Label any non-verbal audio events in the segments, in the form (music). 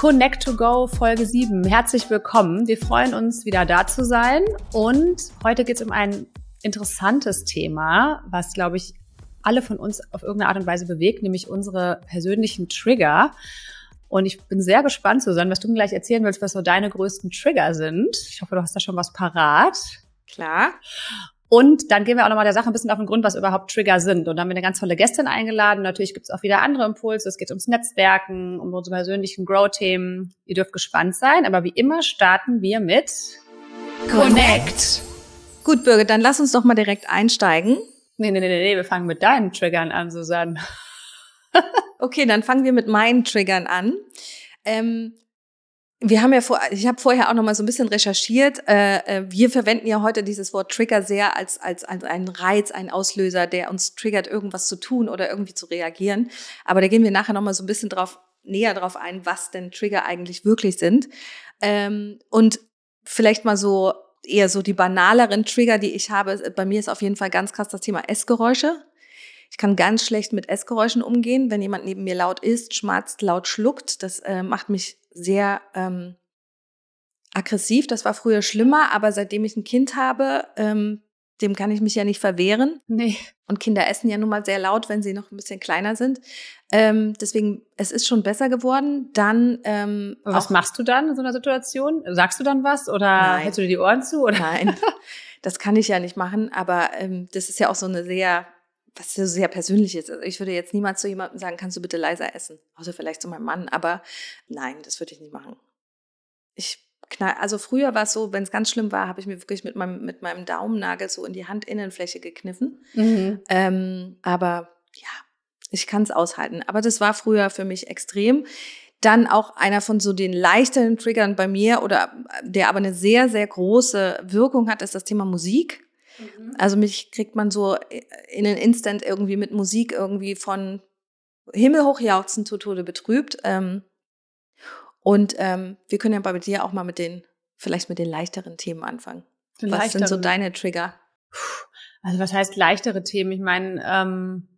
Connect to Go Folge 7. Herzlich willkommen. Wir freuen uns, wieder da zu sein. Und heute geht es um ein interessantes Thema, was, glaube ich, alle von uns auf irgendeine Art und Weise bewegt, nämlich unsere persönlichen Trigger. Und ich bin sehr gespannt, Susanne, was du mir gleich erzählen willst, was so deine größten Trigger sind. Ich hoffe, du hast da schon was parat. Klar. Und dann gehen wir auch nochmal der Sache ein bisschen auf den Grund, was überhaupt Trigger sind. Und da haben wir eine ganz tolle Gästin eingeladen. Natürlich gibt es auch wieder andere Impulse. Es geht ums Netzwerken, um unsere persönlichen Grow-Themen. Ihr dürft gespannt sein. Aber wie immer starten wir mit Connect. Gut, Birgit, dann lass uns doch mal direkt einsteigen. Nee, nee, nee, nee, wir fangen mit deinen Triggern an, Susanne. (laughs) okay, dann fangen wir mit meinen Triggern an. Ähm, wir haben ja vor, ich habe vorher auch noch mal so ein bisschen recherchiert. Äh, äh, wir verwenden ja heute dieses Wort Trigger sehr als als als einen Reiz, einen Auslöser, der uns triggert, irgendwas zu tun oder irgendwie zu reagieren. Aber da gehen wir nachher noch mal so ein bisschen drauf näher drauf ein, was denn Trigger eigentlich wirklich sind. Ähm, und vielleicht mal so eher so die banaleren Trigger, die ich habe. Bei mir ist auf jeden Fall ganz krass das Thema Essgeräusche. Ich kann ganz schlecht mit Essgeräuschen umgehen, wenn jemand neben mir laut isst, schmatzt, laut schluckt. Das äh, macht mich sehr ähm, aggressiv. Das war früher schlimmer, aber seitdem ich ein Kind habe, ähm, dem kann ich mich ja nicht verwehren. Nee. Und Kinder essen ja nun mal sehr laut, wenn sie noch ein bisschen kleiner sind. Ähm, deswegen, es ist schon besser geworden. Dann ähm, Was machst du dann in so einer Situation? Sagst du dann was oder Nein. hältst du dir die Ohren zu? Oder? Nein, (laughs) das kann ich ja nicht machen. Aber ähm, das ist ja auch so eine sehr, was ja sehr persönlich ist. Also ich würde jetzt niemals zu jemandem sagen, kannst du bitte leiser essen? Außer vielleicht zu meinem Mann. Aber nein, das würde ich nicht machen. Ich knall, also früher war es so, wenn es ganz schlimm war, habe ich mir wirklich mit meinem, mit meinem Daumennagel so in die Handinnenfläche gekniffen. Mhm. Ähm, aber ja, ich kann es aushalten. Aber das war früher für mich extrem. Dann auch einer von so den leichteren Triggern bei mir oder der aber eine sehr, sehr große Wirkung hat, ist das Thema Musik. Mhm. Also mich kriegt man so in einen Instant irgendwie mit Musik irgendwie von himmelhoch jauchzen zu Tode betrübt. Ähm, und ähm, wir können ja bei dir auch mal mit den, vielleicht mit den leichteren Themen anfangen. Den Was sind so deine Trigger? Also was heißt leichtere Themen? Ich meine, ähm,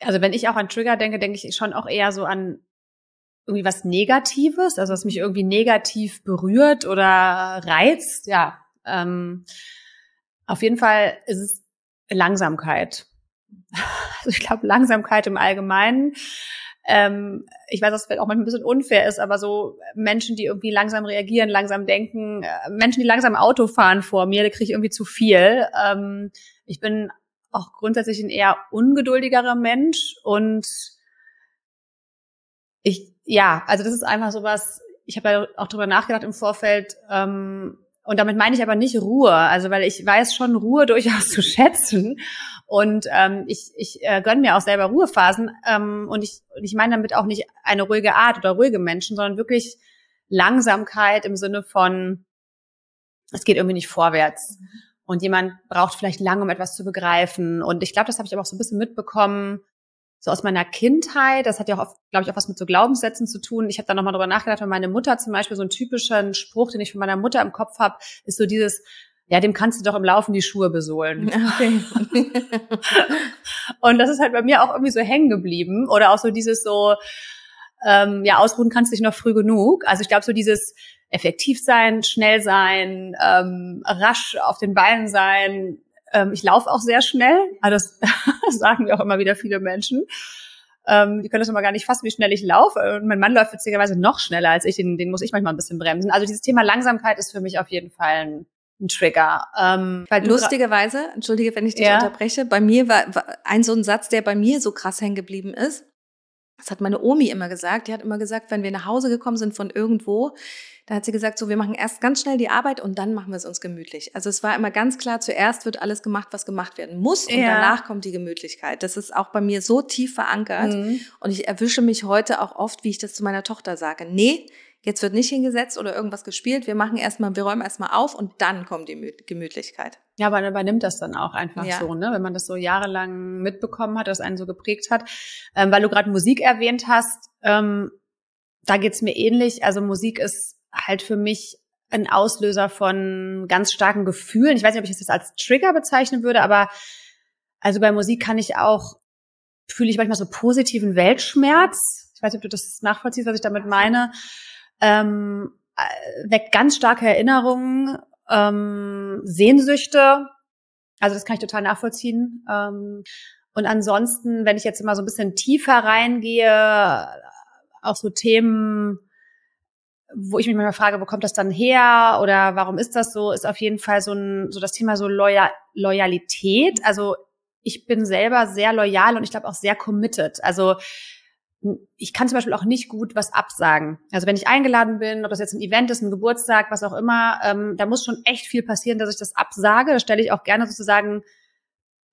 also wenn ich auch an Trigger denke, denke ich schon auch eher so an irgendwie was Negatives, also was mich irgendwie negativ berührt oder reizt. Ja, ähm, auf jeden Fall ist es Langsamkeit. Also ich glaube Langsamkeit im Allgemeinen. Ähm, ich weiß, dass es auch manchmal ein bisschen unfair ist, aber so Menschen, die irgendwie langsam reagieren, langsam denken, äh, Menschen, die langsam Auto fahren vor mir, da kriege ich irgendwie zu viel. Ähm, ich bin auch grundsätzlich ein eher ungeduldigerer Mensch und ich, ja, also das ist einfach sowas, ich habe ja auch drüber nachgedacht im Vorfeld, ähm, und damit meine ich aber nicht Ruhe, also weil ich weiß schon Ruhe (laughs) durchaus zu schätzen. Und ähm, ich, ich äh, gönne mir auch selber Ruhephasen. Ähm, und ich, ich meine damit auch nicht eine ruhige Art oder ruhige Menschen, sondern wirklich Langsamkeit im Sinne von, es geht irgendwie nicht vorwärts. Und jemand braucht vielleicht lange, um etwas zu begreifen. Und ich glaube, das habe ich aber auch so ein bisschen mitbekommen, so aus meiner Kindheit, das hat ja auch glaube ich, auch was mit so Glaubenssätzen zu tun. Ich habe da nochmal drüber nachgedacht, weil meine Mutter zum Beispiel so einen typischen Spruch, den ich von meiner Mutter im Kopf habe, ist so dieses, ja, dem kannst du doch im Laufen die Schuhe besohlen. (laughs) Okay. (laughs) Und das ist halt bei mir auch irgendwie so hängen geblieben. Oder auch so dieses so, ähm, ja, ausruhen kannst du dich noch früh genug. Also ich glaube, so dieses effektiv sein, schnell sein, ähm, rasch auf den Beinen sein, ähm, ich laufe auch sehr schnell, aber das, (laughs) sagen mir auch immer wieder viele Menschen. Ähm, die können das immer gar nicht fassen, wie schnell ich laufe. Und mein Mann läuft witzigerweise noch schneller als ich, den, den muss ich manchmal ein bisschen bremsen. Also dieses Thema Langsamkeit ist für mich auf jeden Fall ein, ein Trigger. Ähm, weil Lustigerweise, entschuldige, wenn ich dich Ja. unterbreche, bei mir war, war ein so ein Satz, der bei mir so krass hängen geblieben ist. Das hat meine Omi immer gesagt. Die hat immer gesagt, wenn wir nach Hause gekommen sind von irgendwo, da hat sie gesagt, so, wir machen erst ganz schnell die Arbeit und dann machen wir es uns gemütlich. Also es war immer ganz klar, zuerst wird alles gemacht, was gemacht werden muss und Ja. danach kommt die Gemütlichkeit. Das ist auch bei mir so tief verankert Mhm. und ich erwische mich heute auch oft, wie ich das zu meiner Tochter sage. Nee, jetzt wird nicht hingesetzt oder irgendwas gespielt. Wir machen erstmal, wir räumen erstmal auf und dann kommt die Mü- Gemütlichkeit. Ja, man übernimmt das dann auch einfach Ja. so, ne? Wenn man das so jahrelang mitbekommen hat, das einen so geprägt hat. Ähm, weil du gerade Musik erwähnt hast, ähm, da geht's mir ähnlich. Also Musik ist halt für mich ein Auslöser von ganz starken Gefühlen. Ich weiß nicht, ob ich das jetzt als Trigger bezeichnen würde, aber also bei Musik kann ich auch, fühle ich manchmal so positiven Weltschmerz. Ich weiß nicht, ob du das nachvollziehst, was ich damit meine, ähm, äh, weckt ganz starke Erinnerungen, ähm, Sehnsüchte. Also das kann ich total nachvollziehen. Ähm, und ansonsten, wenn ich jetzt immer so ein bisschen tiefer reingehe, auch so Themen, wo ich mich manchmal frage, wo kommt das dann her oder warum ist das so, ist auf jeden Fall so ein so das Thema so Loyal Loyalität. Also ich bin selber sehr loyal und ich glaube auch sehr committed. Also ich kann zum Beispiel auch nicht gut was absagen. Also wenn ich eingeladen bin, ob das jetzt ein Event ist, ein Geburtstag, was auch immer, ähm, da muss schon echt viel passieren, dass ich das absage. Da stelle ich auch gerne sozusagen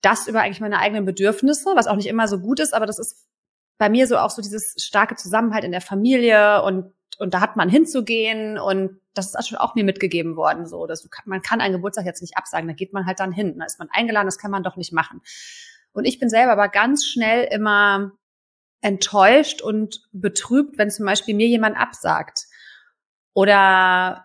das über eigentlich meine eigenen Bedürfnisse, was auch nicht immer so gut ist, aber das ist bei mir so auch so dieses starke Zusammenhalt in der Familie und und da hat man hinzugehen und das ist schon auch mir mitgegeben worden, so dass du, man kann einen Geburtstag jetzt nicht absagen, da geht man halt dann hin, da ist man eingeladen, das kann man doch nicht machen. Und ich bin selber aber ganz schnell immer enttäuscht und betrübt, wenn zum Beispiel mir jemand absagt oder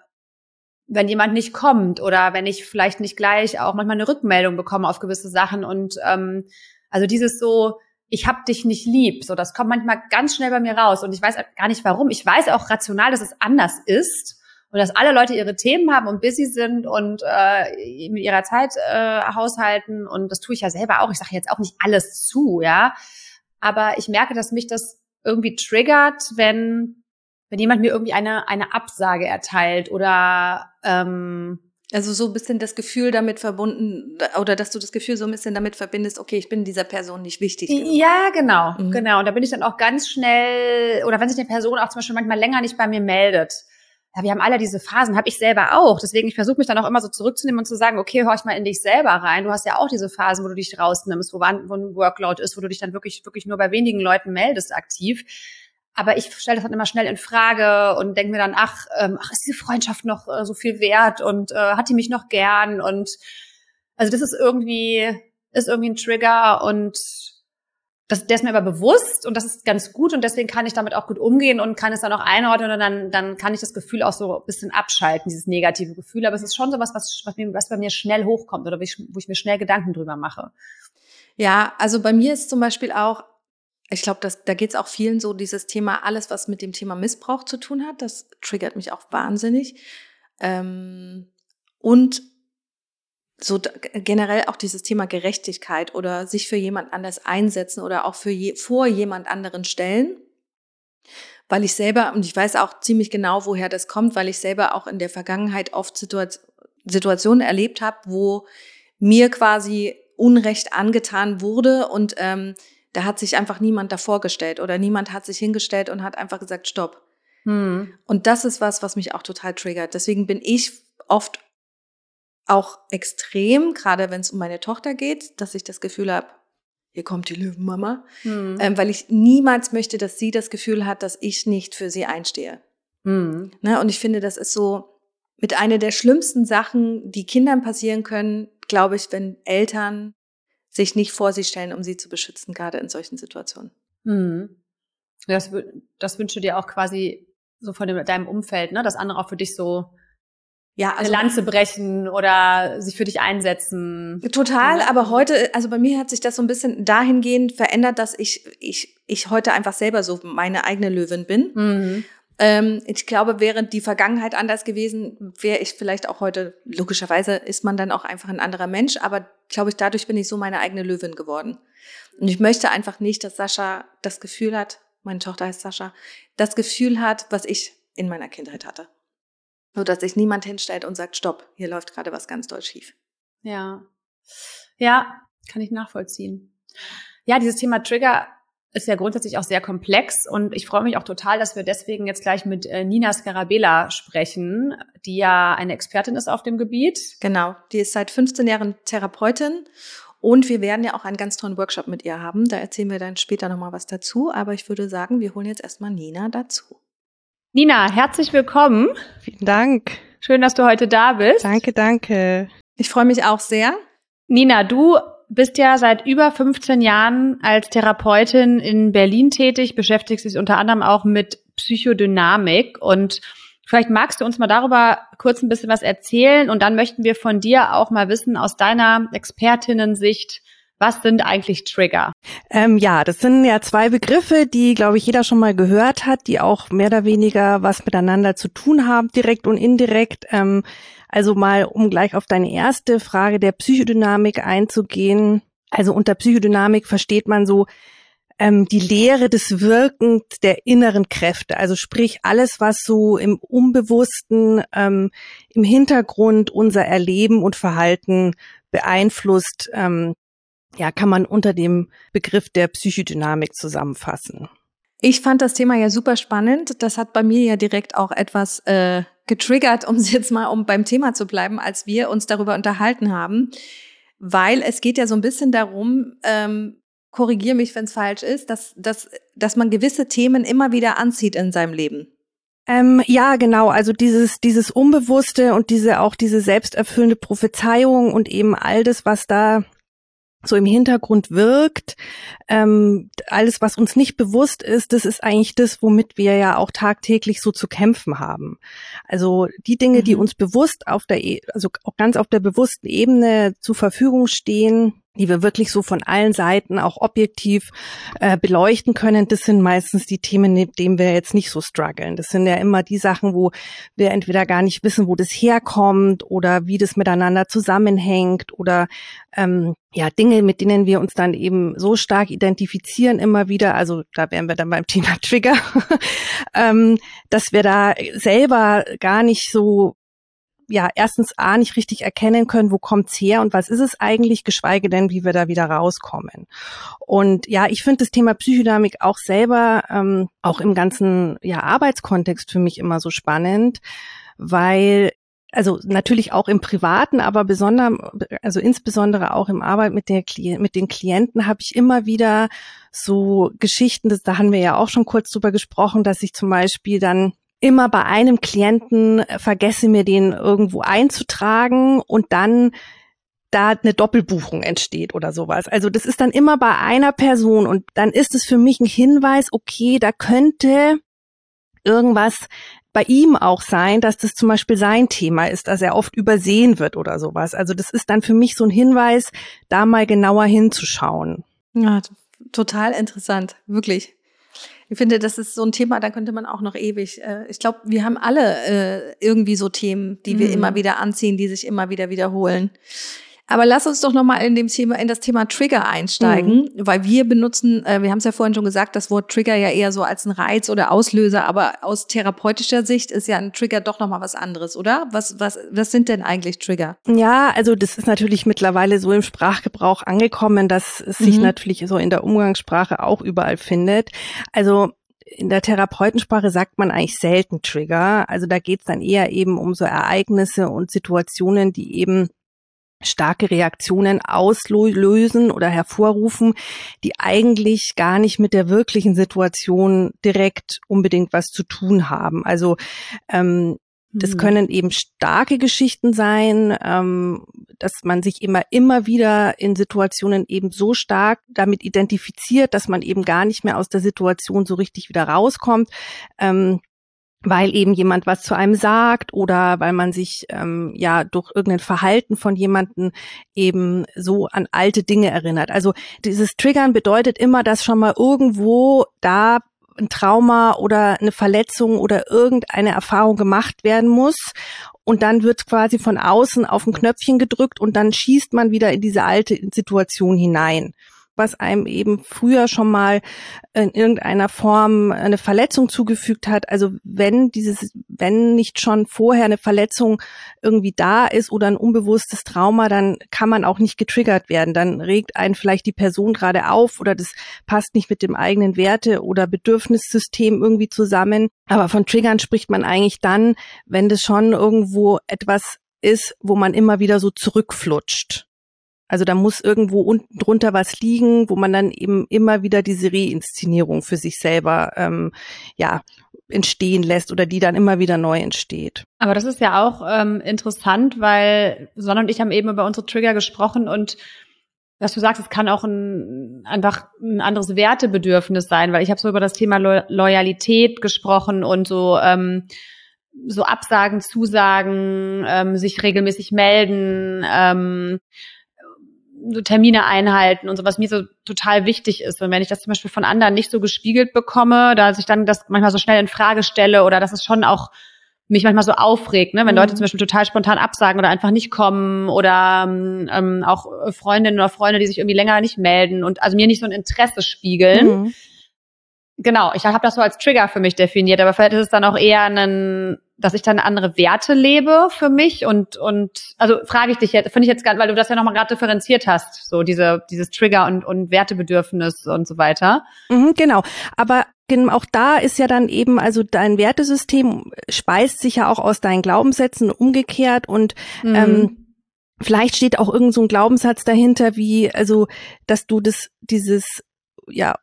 wenn jemand nicht kommt oder wenn ich vielleicht nicht gleich auch manchmal eine Rückmeldung bekomme auf gewisse Sachen und ähm, also dieses so ich hab dich nicht lieb. So, das kommt manchmal ganz schnell bei mir raus und ich weiß gar nicht warum. Ich weiß auch rational, dass es anders ist und dass alle Leute ihre Themen haben und busy sind und äh, mit ihrer Zeit äh, haushalten und das tue ich ja selber auch. Ich sage jetzt auch nicht alles zu, ja, aber ich merke, dass mich das irgendwie triggert, wenn wenn jemand mir irgendwie eine eine Absage erteilt oder ähm, also so ein bisschen das Gefühl damit verbunden oder dass du das Gefühl so ein bisschen damit verbindest, okay, ich bin dieser Person nicht wichtig. Genug. Ja, genau, mhm. genau. Und da bin ich dann auch ganz schnell, oder wenn sich eine Person auch zum Beispiel manchmal länger nicht bei mir meldet, ja, wir haben alle diese Phasen, habe ich selber auch. Deswegen, ich versuche mich dann auch immer so zurückzunehmen und zu sagen, okay, horch mal in dich selber rein. Du hast ja auch diese Phasen, wo du dich rausnimmst, wo, wo ein Workload ist, wo du dich dann wirklich, wirklich nur bei wenigen Leuten meldest aktiv. Aber ich stelle das dann immer schnell in Frage und denke mir dann, ach, ähm, ach, ist diese Freundschaft noch äh, so viel wert und äh, hat die mich noch gern? Und also das ist irgendwie, ist irgendwie ein Trigger und das, der ist mir aber bewusst und das ist ganz gut und deswegen kann ich damit auch gut umgehen und kann es dann auch einordnen und dann, dann kann ich das Gefühl auch so ein bisschen abschalten, dieses negative Gefühl. Aber es ist schon so was, was, was bei mir schnell hochkommt oder wo ich, wo ich mir schnell Gedanken drüber mache. Ja, also bei mir ist zum Beispiel auch ich glaube, da geht es auch vielen so, dieses Thema, alles, was mit dem Thema Missbrauch zu tun hat, das triggert mich auch wahnsinnig. Ähm, und so generell auch dieses Thema Gerechtigkeit oder sich für jemand anders einsetzen oder auch für je, vor jemand anderen stellen. Weil ich selber, und ich weiß auch ziemlich genau, woher das kommt, weil ich selber auch in der Vergangenheit oft Situationen erlebt habe, wo mir quasi Unrecht angetan wurde und ähm, da hat sich einfach niemand davor gestellt oder niemand hat sich hingestellt und hat einfach gesagt, stopp. Hm. Und das ist was, was mich auch total triggert. Deswegen bin ich oft auch extrem, gerade wenn es um meine Tochter geht, dass ich das Gefühl habe, hier kommt die Löwenmama, hm. ähm, weil ich niemals möchte, dass sie das Gefühl hat, dass ich nicht für sie einstehe. Hm. Ne? Und ich finde, das ist so mit einer der schlimmsten Sachen, die Kindern passieren können, glaube ich, wenn Eltern sich nicht vor sie stellen, um sie zu beschützen, gerade in solchen Situationen. Mhm. Das, das wünsche dir auch quasi so von dem, deinem Umfeld, ne? dass andere auch für dich so ja, also, eine Lanze brechen oder sich für dich einsetzen. Total, aber heute, also bei mir hat sich das so ein bisschen dahingehend verändert, dass ich, ich, ich heute einfach selber so meine eigene Löwin bin. Mhm. Ähm, ich glaube, wäre die Vergangenheit anders gewesen, wäre ich vielleicht auch heute, logischerweise ist man dann auch einfach ein anderer Mensch, aber glaube ich, dadurch bin ich so meine eigene Löwin geworden. Und ich möchte einfach nicht, dass Sascha das Gefühl hat, meine Tochter heißt Sascha, das Gefühl hat, was ich in meiner Kindheit hatte. So dass sich niemand hinstellt und sagt, stopp, hier läuft gerade was ganz doll schief. Ja. Ja, kann ich nachvollziehen. Ja, dieses Thema Trigger ist ja grundsätzlich auch sehr komplex und ich freue mich auch total, dass wir deswegen jetzt gleich mit äh, Nina Scarabella sprechen, die ja eine Expertin ist auf dem Gebiet. Genau, die ist seit 15 Jahren Therapeutin und wir werden ja auch einen ganz tollen Workshop mit ihr haben. Da erzählen wir dann später nochmal was dazu, aber ich würde sagen, wir holen jetzt erstmal Nina dazu. Nina, herzlich willkommen. Vielen Dank. Schön, dass du heute da bist. Danke, danke. Ich freue mich auch sehr. Nina, du bist ja seit über 15 Jahren als Therapeutin in Berlin tätig, beschäftigst dich unter anderem auch mit Psychodynamik und vielleicht magst du uns mal darüber kurz ein bisschen was erzählen und dann möchten wir von dir auch mal wissen aus deiner Expertinnensicht, Was sind eigentlich Trigger? Ähm, ja, das sind ja zwei Begriffe, die, glaube ich, jeder schon mal gehört hat, die auch mehr oder weniger was miteinander zu tun haben, direkt und indirekt. Ähm, also mal, um gleich auf deine erste Frage der Psychodynamik einzugehen. Also unter Psychodynamik versteht man so ähm, die Lehre des Wirkens der inneren Kräfte. Also sprich alles, was so im Unbewussten, ähm, im Hintergrund unser Erleben und Verhalten beeinflusst, ähm, ja, kann man unter dem Begriff der Psychodynamik zusammenfassen. Ich fand das Thema ja super spannend. Das hat bei mir ja direkt auch etwas äh, getriggert, (laughs) um jetzt mal um beim Thema zu bleiben, als wir uns darüber unterhalten haben, weil es geht ja so ein bisschen darum, ähm, korrigiere mich, wenn es falsch ist, dass, dass, dass man gewisse Themen immer wieder anzieht in seinem Leben. Ähm, ja, genau. Also dieses, dieses Unbewusste und diese auch diese selbsterfüllende Prophezeiung und eben all das, was da so im Hintergrund wirkt. Ähm, alles, was uns nicht bewusst ist, das ist eigentlich das, womit wir ja auch tagtäglich so zu kämpfen haben. Also die Dinge, mhm. die uns bewusst auf der, e also auch ganz auf der bewussten Ebene zur Verfügung stehen, die wir wirklich so von allen Seiten auch objektiv äh, beleuchten können, das sind meistens die Themen, mit denen wir jetzt nicht so strugglen. Das sind ja immer die Sachen, wo wir entweder gar nicht wissen, wo das herkommt oder wie das miteinander zusammenhängt oder ähm, ja Dinge, mit denen wir uns dann eben so stark identifizieren immer wieder. Also da wären wir dann beim (laughs) Thema Trigger, (laughs) ähm, dass wir da selber gar nicht so ja erstens A nicht richtig erkennen können, wo kommt's her und was ist es eigentlich, geschweige denn, wie wir da wieder rauskommen. Und ja, ich finde das Thema Psychodynamik auch selber, ähm, auch im ganzen ja, Arbeitskontext für mich immer so spannend, weil also natürlich auch im Privaten, aber besonders, also insbesondere auch im Arbeit mit, der, mit den Klienten habe ich immer wieder so Geschichten, das, da haben wir ja auch schon kurz drüber gesprochen, dass ich zum Beispiel dann immer bei einem Klienten äh, vergesse, mir den irgendwo einzutragen und dann da eine Doppelbuchung entsteht oder sowas. Also das ist dann immer bei einer Person und dann ist es für mich ein Hinweis, okay, da könnte irgendwas bei ihm auch sein, dass das zum Beispiel sein Thema ist, dass er oft übersehen wird oder sowas. Also das ist dann für mich so ein Hinweis, da mal genauer hinzuschauen. Ja, total interessant, wirklich. Ich finde, das ist so ein Thema, da könnte man auch noch ewig. Äh, ich glaube, wir haben alle äh, irgendwie so Themen, die wir mhm. immer wieder anziehen, die sich immer wieder wiederholen. Aber lass uns doch nochmal in dem Thema, in das Thema Trigger einsteigen, mhm. weil wir benutzen, äh, wir haben es ja vorhin schon gesagt, das Wort Trigger ja eher so als ein Reiz oder Auslöser, aber aus therapeutischer Sicht ist ja ein Trigger doch nochmal was anderes, oder? Was, was, was sind denn eigentlich Trigger? Ja, also das ist natürlich mittlerweile so im Sprachgebrauch angekommen, dass es sich mhm. natürlich so in der Umgangssprache auch überall findet. Also in der Therapeutensprache sagt man eigentlich selten Trigger. Also da geht es dann eher eben um so Ereignisse und Situationen, die eben starke Reaktionen auslösen oder hervorrufen, die eigentlich gar nicht mit der wirklichen Situation direkt unbedingt was zu tun haben. Also ähm, das mhm. können eben starke Geschichten sein, ähm, dass man sich immer, immer wieder in Situationen eben so stark damit identifiziert, dass man eben gar nicht mehr aus der Situation so richtig wieder rauskommt. Ähm, weil eben jemand was zu einem sagt oder weil man sich ähm, ja durch irgendein Verhalten von jemanden eben so an alte Dinge erinnert. Also dieses Triggern bedeutet immer, dass schon mal irgendwo da ein Trauma oder eine Verletzung oder irgendeine Erfahrung gemacht werden muss. Und dann wird quasi von außen auf ein Knöpfchen gedrückt und dann schießt man wieder in diese alte Situation hinein was einem eben früher schon mal in irgendeiner Form eine Verletzung zugefügt hat. Also wenn dieses, wenn nicht schon vorher eine Verletzung irgendwie da ist oder ein unbewusstes Trauma, dann kann man auch nicht getriggert werden. Dann regt einen vielleicht die Person gerade auf oder das passt nicht mit dem eigenen Werte- oder Bedürfnissystem irgendwie zusammen. Aber von Triggern spricht man eigentlich dann, wenn das schon irgendwo etwas ist, wo man immer wieder so zurückflutscht. Also da muss irgendwo unten drunter was liegen, wo man dann eben immer wieder diese Reinszenierung für sich selber ähm, ja entstehen lässt oder die dann immer wieder neu entsteht. Aber das ist ja auch ähm, interessant, weil Sonne und ich haben eben über unsere Trigger gesprochen und was du sagst, es kann auch ein, einfach ein anderes Wertebedürfnis sein, weil ich habe so über das Thema Lo Loyalität gesprochen und so ähm, so Absagen, Zusagen, ähm, sich regelmäßig melden, ähm, so Termine einhalten und so, was mir so total wichtig ist. Und wenn ich das zum Beispiel von anderen nicht so gespiegelt bekomme, dass ich dann das manchmal so schnell in Frage stelle oder dass es schon auch mich manchmal so aufregt, ne? wenn mhm. Leute zum Beispiel total spontan absagen oder einfach nicht kommen oder ähm, auch Freundinnen oder Freunde, die sich irgendwie länger nicht melden und also mir nicht so ein Interesse spiegeln. Mhm. Genau, ich habe das so als Trigger für mich definiert, aber vielleicht ist es dann auch eher ein dass ich dann andere Werte lebe für mich und und also frage ich dich jetzt, finde ich jetzt gerade, weil du das ja nochmal gerade differenziert hast, so diese dieses Trigger und und Wertebedürfnis und so weiter. Mhm, genau, aber auch da ist ja dann eben, also dein Wertesystem speist sich ja auch aus deinen Glaubenssätzen umgekehrt und mhm. ähm, vielleicht steht auch irgend so ein Glaubenssatz dahinter, wie also, dass du das dieses ja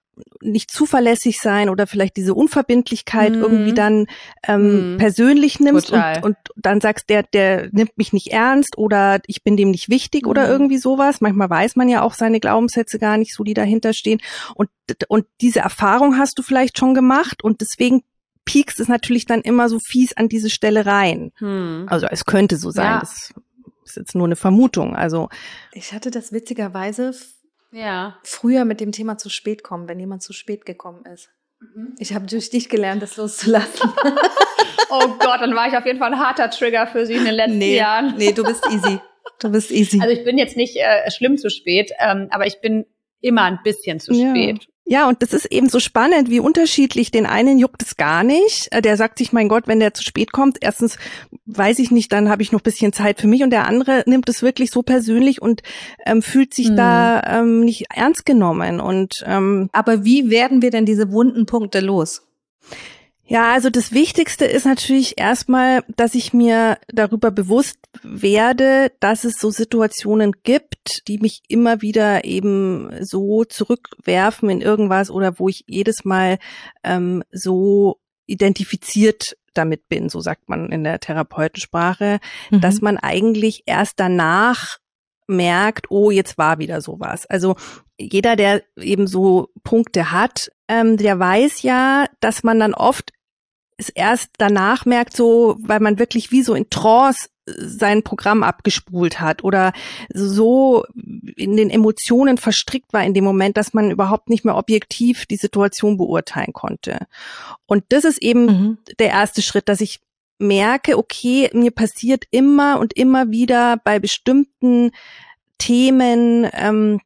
nicht zuverlässig sein oder vielleicht diese Unverbindlichkeit mhm. irgendwie dann ähm, mhm. persönlich nimmst und, und dann sagst, der, der nimmt mich nicht ernst oder ich bin dem nicht wichtig mhm. oder irgendwie sowas. Manchmal weiß man ja auch seine Glaubenssätze gar nicht so, die dahinter stehen. Und, und diese Erfahrung hast du vielleicht schon gemacht und deswegen piekst es natürlich dann immer so fies an diese Stelle rein. Mhm. Also es könnte so sein. Ja. Das ist jetzt nur eine Vermutung. Also ich hatte das witzigerweise ja. früher mit dem Thema zu spät kommen, wenn jemand zu spät gekommen ist. Mhm. Ich habe durch dich gelernt, das loszulassen. (laughs) oh Gott, dann war ich auf jeden Fall ein harter Trigger für Sie in den letzten nee, Jahren. Nee, du bist easy. Du bist easy. Also ich bin jetzt nicht äh, schlimm zu spät, ähm, aber ich bin immer ein bisschen zu spät. Ja, und das ist eben so spannend, wie unterschiedlich. Den einen juckt es gar nicht. Äh, der sagt sich, mein Gott, wenn der zu spät kommt, erstens weiß ich nicht, dann habe ich noch bisschen Zeit für mich. Und der andere nimmt es wirklich so persönlich und ähm, fühlt sich hm. da ähm, nicht ernst genommen. Und ähm, aber wie werden wir denn diese wunden Punkte los? Ja, also das Wichtigste ist natürlich erstmal, dass ich mir darüber bewusst werde, dass es so Situationen gibt, die mich immer wieder eben so zurückwerfen in irgendwas oder wo ich jedes Mal ähm, so identifiziert damit bin, so sagt man in der Therapeutensprache, mhm. dass man eigentlich erst danach merkt, oh, jetzt war wieder sowas. Also jeder, der eben so Punkte hat, ähm, der weiß ja, dass man dann oft es erst danach merkt, so, weil man wirklich wie so in Trance sein Programm abgespult hat oder so in den Emotionen verstrickt war in dem Moment, dass man überhaupt nicht mehr objektiv die Situation beurteilen konnte. Und das ist eben mhm. der erste Schritt, dass ich merke, okay, mir passiert immer und immer wieder bei bestimmten Themen ähm,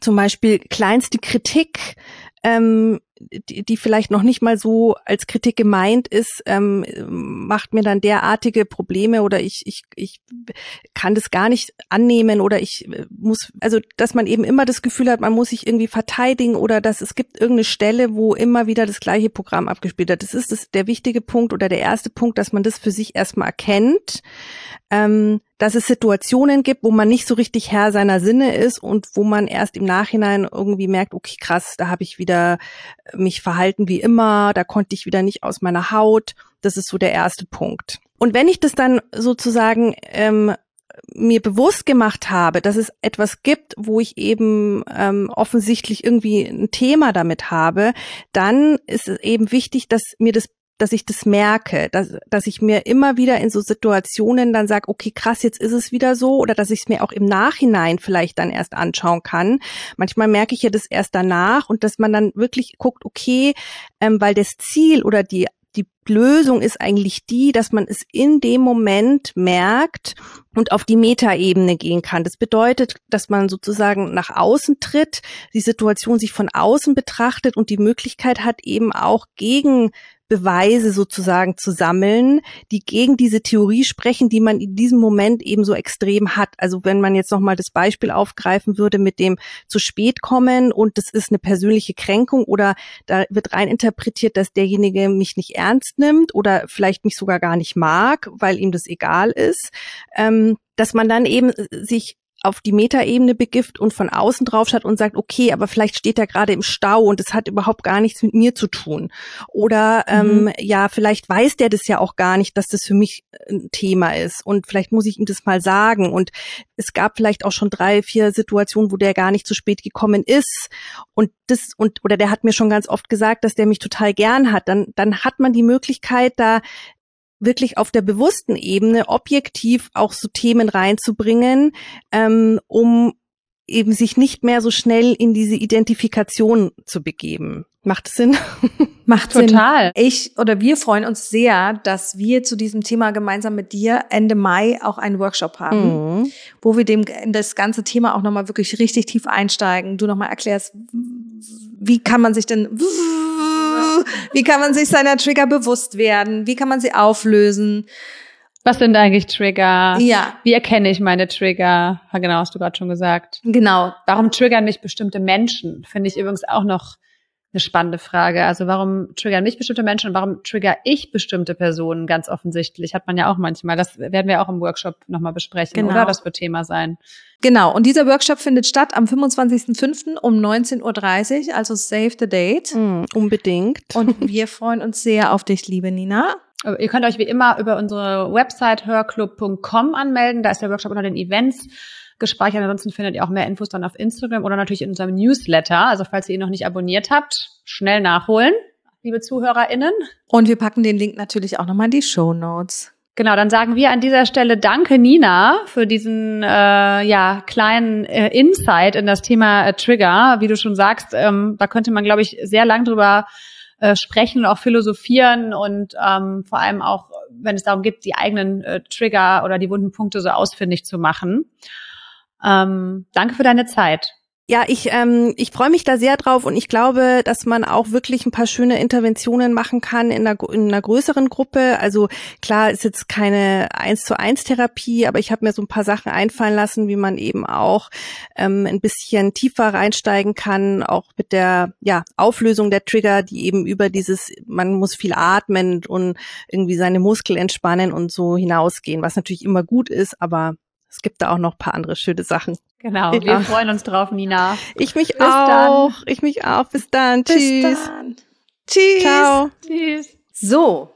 zum Beispiel kleinste Kritik, ähm, die, die vielleicht noch nicht mal so als Kritik gemeint ist, ähm, macht mir dann derartige Probleme oder ich, ich, ich kann das gar nicht annehmen oder ich äh, muss, also dass man eben immer das Gefühl hat, man muss sich irgendwie verteidigen oder dass es gibt irgendeine Stelle, wo immer wieder das gleiche Programm abgespielt wird. Das ist das, der wichtige Punkt oder der erste Punkt, dass man das für sich erstmal erkennt. Ähm, dass es Situationen gibt, wo man nicht so richtig Herr seiner Sinne ist und wo man erst im Nachhinein irgendwie merkt, okay, krass, da habe ich wieder mich verhalten wie immer, da konnte ich wieder nicht aus meiner Haut. Das ist so der erste Punkt. Und wenn ich das dann sozusagen ähm, mir bewusst gemacht habe, dass es etwas gibt, wo ich eben ähm, offensichtlich irgendwie ein Thema damit habe, dann ist es eben wichtig, dass mir das dass ich das merke, dass, dass ich mir immer wieder in so Situationen dann sage, okay, krass, jetzt ist es wieder so, oder dass ich es mir auch im Nachhinein vielleicht dann erst anschauen kann. Manchmal merke ich ja das erst danach und dass man dann wirklich guckt, okay, ähm, weil das Ziel oder die die Lösung ist eigentlich die, dass man es in dem Moment merkt und auf die Metaebene gehen kann. Das bedeutet, dass man sozusagen nach außen tritt, die Situation sich von außen betrachtet und die Möglichkeit hat, eben auch gegen Beweise sozusagen zu sammeln, die gegen diese Theorie sprechen, die man in diesem Moment eben so extrem hat. Also wenn man jetzt nochmal das Beispiel aufgreifen würde mit dem zu spät kommen und das ist eine persönliche Kränkung oder da wird rein interpretiert, dass derjenige mich nicht ernst nimmt oder vielleicht mich sogar gar nicht mag, weil ihm das egal ist, ähm, dass man dann eben sich auf die Metaebene begift und von außen drauf schaut und sagt, okay, aber vielleicht steht er gerade im Stau und es hat überhaupt gar nichts mit mir zu tun. Oder ähm, mhm. ja, vielleicht weiß der das ja auch gar nicht, dass das für mich ein Thema ist. Und vielleicht muss ich ihm das mal sagen. Und es gab vielleicht auch schon drei, vier Situationen, wo der gar nicht zu spät gekommen ist. Und das, und, oder der hat mir schon ganz oft gesagt, dass der mich total gern hat. Dann, dann hat man die Möglichkeit, da wirklich auf der bewussten Ebene objektiv auch so Themen reinzubringen, ähm, um eben sich nicht mehr so schnell in diese Identifikation zu begeben. Macht Sinn? (laughs) Macht Total. Sinn. Ich oder wir freuen uns sehr, dass wir zu diesem Thema gemeinsam mit dir Ende Mai auch einen Workshop haben, Mhm. wo wir dem in das ganze Thema auch nochmal wirklich richtig tief einsteigen. Du nochmal erklärst, wie kann man sich denn, wie kann man sich seiner Trigger bewusst werden? Wie kann man sie auflösen? Was sind eigentlich Trigger? Ja, Wie erkenne ich meine Trigger? Ja, genau, hast du gerade schon gesagt. genau. Warum triggern mich bestimmte Menschen? Finde ich übrigens auch noch eine spannende Frage. Also warum triggern mich bestimmte Menschen und warum trigger ich bestimmte Personen ganz offensichtlich? Hat man ja auch manchmal. Das werden wir auch im Workshop nochmal besprechen, Genau. oder? Das wird Thema sein. Genau. Und dieser Workshop findet statt am 25.05. um 19.30 Uhr, also save the date. Mhm, unbedingt. Und (laughs) wir freuen uns sehr auf dich, liebe Nina. Ihr könnt euch wie immer über unsere Website hörclub.com anmelden. Da ist der Workshop unter den Events gespeichert. Ansonsten findet ihr auch mehr Infos dann auf Instagram oder natürlich in unserem Newsletter. Also falls ihr ihn noch nicht abonniert habt, schnell nachholen, liebe ZuhörerInnen. Und wir packen den Link natürlich auch nochmal in die Show Notes. Genau, dann sagen wir an dieser Stelle Danke, Nina, für diesen äh, ja kleinen äh, Insight in das Thema äh, Trigger. Wie du schon sagst, ähm, da könnte man, glaube ich, sehr lang drüber äh, sprechen und auch philosophieren und ähm, vor allem auch, wenn es darum geht, die eigenen äh, Trigger oder die wunden Punkte so ausfindig zu machen. Ähm, danke für deine Zeit. Ja, ich, ähm, ich freue mich da sehr drauf und ich glaube, dass man auch wirklich ein paar schöne Interventionen machen kann in einer, in einer größeren Gruppe. Also klar ist jetzt keine eins zu eins Therapie, aber ich habe mir so ein paar Sachen einfallen lassen, wie man eben auch ähm, ein bisschen tiefer reinsteigen kann, auch mit der ja, Auflösung der Trigger, die eben über dieses, man muss viel atmen und irgendwie seine Muskeln entspannen und so hinausgehen, was natürlich immer gut ist, aber es gibt da auch noch ein paar andere schöne Sachen. Genau, wir Ja. freuen uns drauf, Nina. Ich mich Bis dann. auch. Ich mich auch. Bis dann. Bis Tschüss. dann. Tschüss. Ciao. Tschüss. So.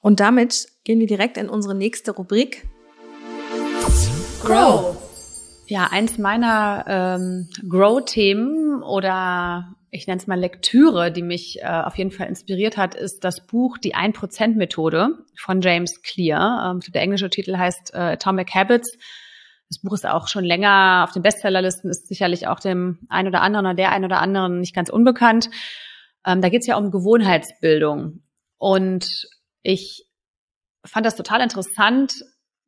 Und damit gehen wir direkt in unsere nächste Rubrik. Grow. Ja, eins meiner ähm, Grow-Themen oder ich nenne es mal Lektüre, die mich äh, auf jeden Fall inspiriert hat, ist das Buch Die 1%-Methode von James Clear. Ähm, der englische Titel heißt äh, Atomic Habits. Das Buch ist auch schon länger auf den Bestsellerlisten, ist sicherlich auch dem ein oder anderen oder der ein oder anderen nicht ganz unbekannt. Ähm, da geht es ja um Gewohnheitsbildung. Und ich fand das total interessant,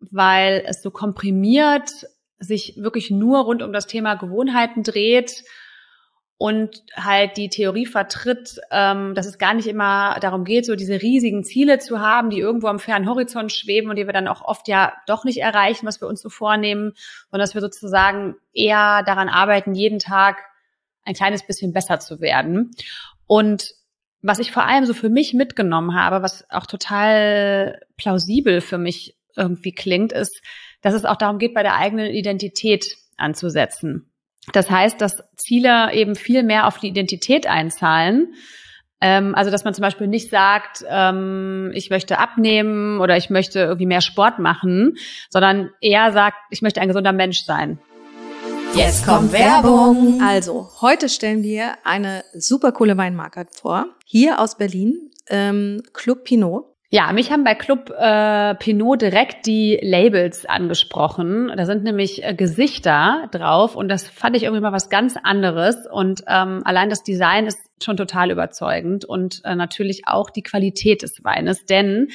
weil es so komprimiert sich wirklich nur rund um das Thema Gewohnheiten dreht und halt die Theorie vertritt, ähm, dass es gar nicht immer darum geht, so diese riesigen Ziele zu haben, die irgendwo am fernen Horizont schweben und die wir dann auch oft ja doch nicht erreichen, was wir uns so vornehmen, sondern dass wir sozusagen eher daran arbeiten, jeden Tag ein kleines bisschen besser zu werden. Und was ich vor allem so für mich mitgenommen habe, was auch total plausibel für mich irgendwie klingt, ist, dass es auch darum geht, bei der eigenen Identität anzusetzen. Das heißt, dass Ziele eben viel mehr auf die Identität einzahlen. Ähm, also, dass man zum Beispiel nicht sagt, ähm, ich möchte abnehmen oder ich möchte irgendwie mehr Sport machen, sondern eher sagt, ich möchte ein gesunder Mensch sein. Jetzt kommt Werbung. Also, heute stellen wir eine super coole Weinmarke vor. Hier aus Berlin, ähm, Club Pinot. Ja, mich haben bei Club äh, Pinot direkt die Labels angesprochen. Da sind nämlich äh, Gesichter drauf und das fand ich irgendwie mal was ganz anderes. Und ähm, allein das Design ist schon total überzeugend und äh, natürlich auch die Qualität des Weines, denn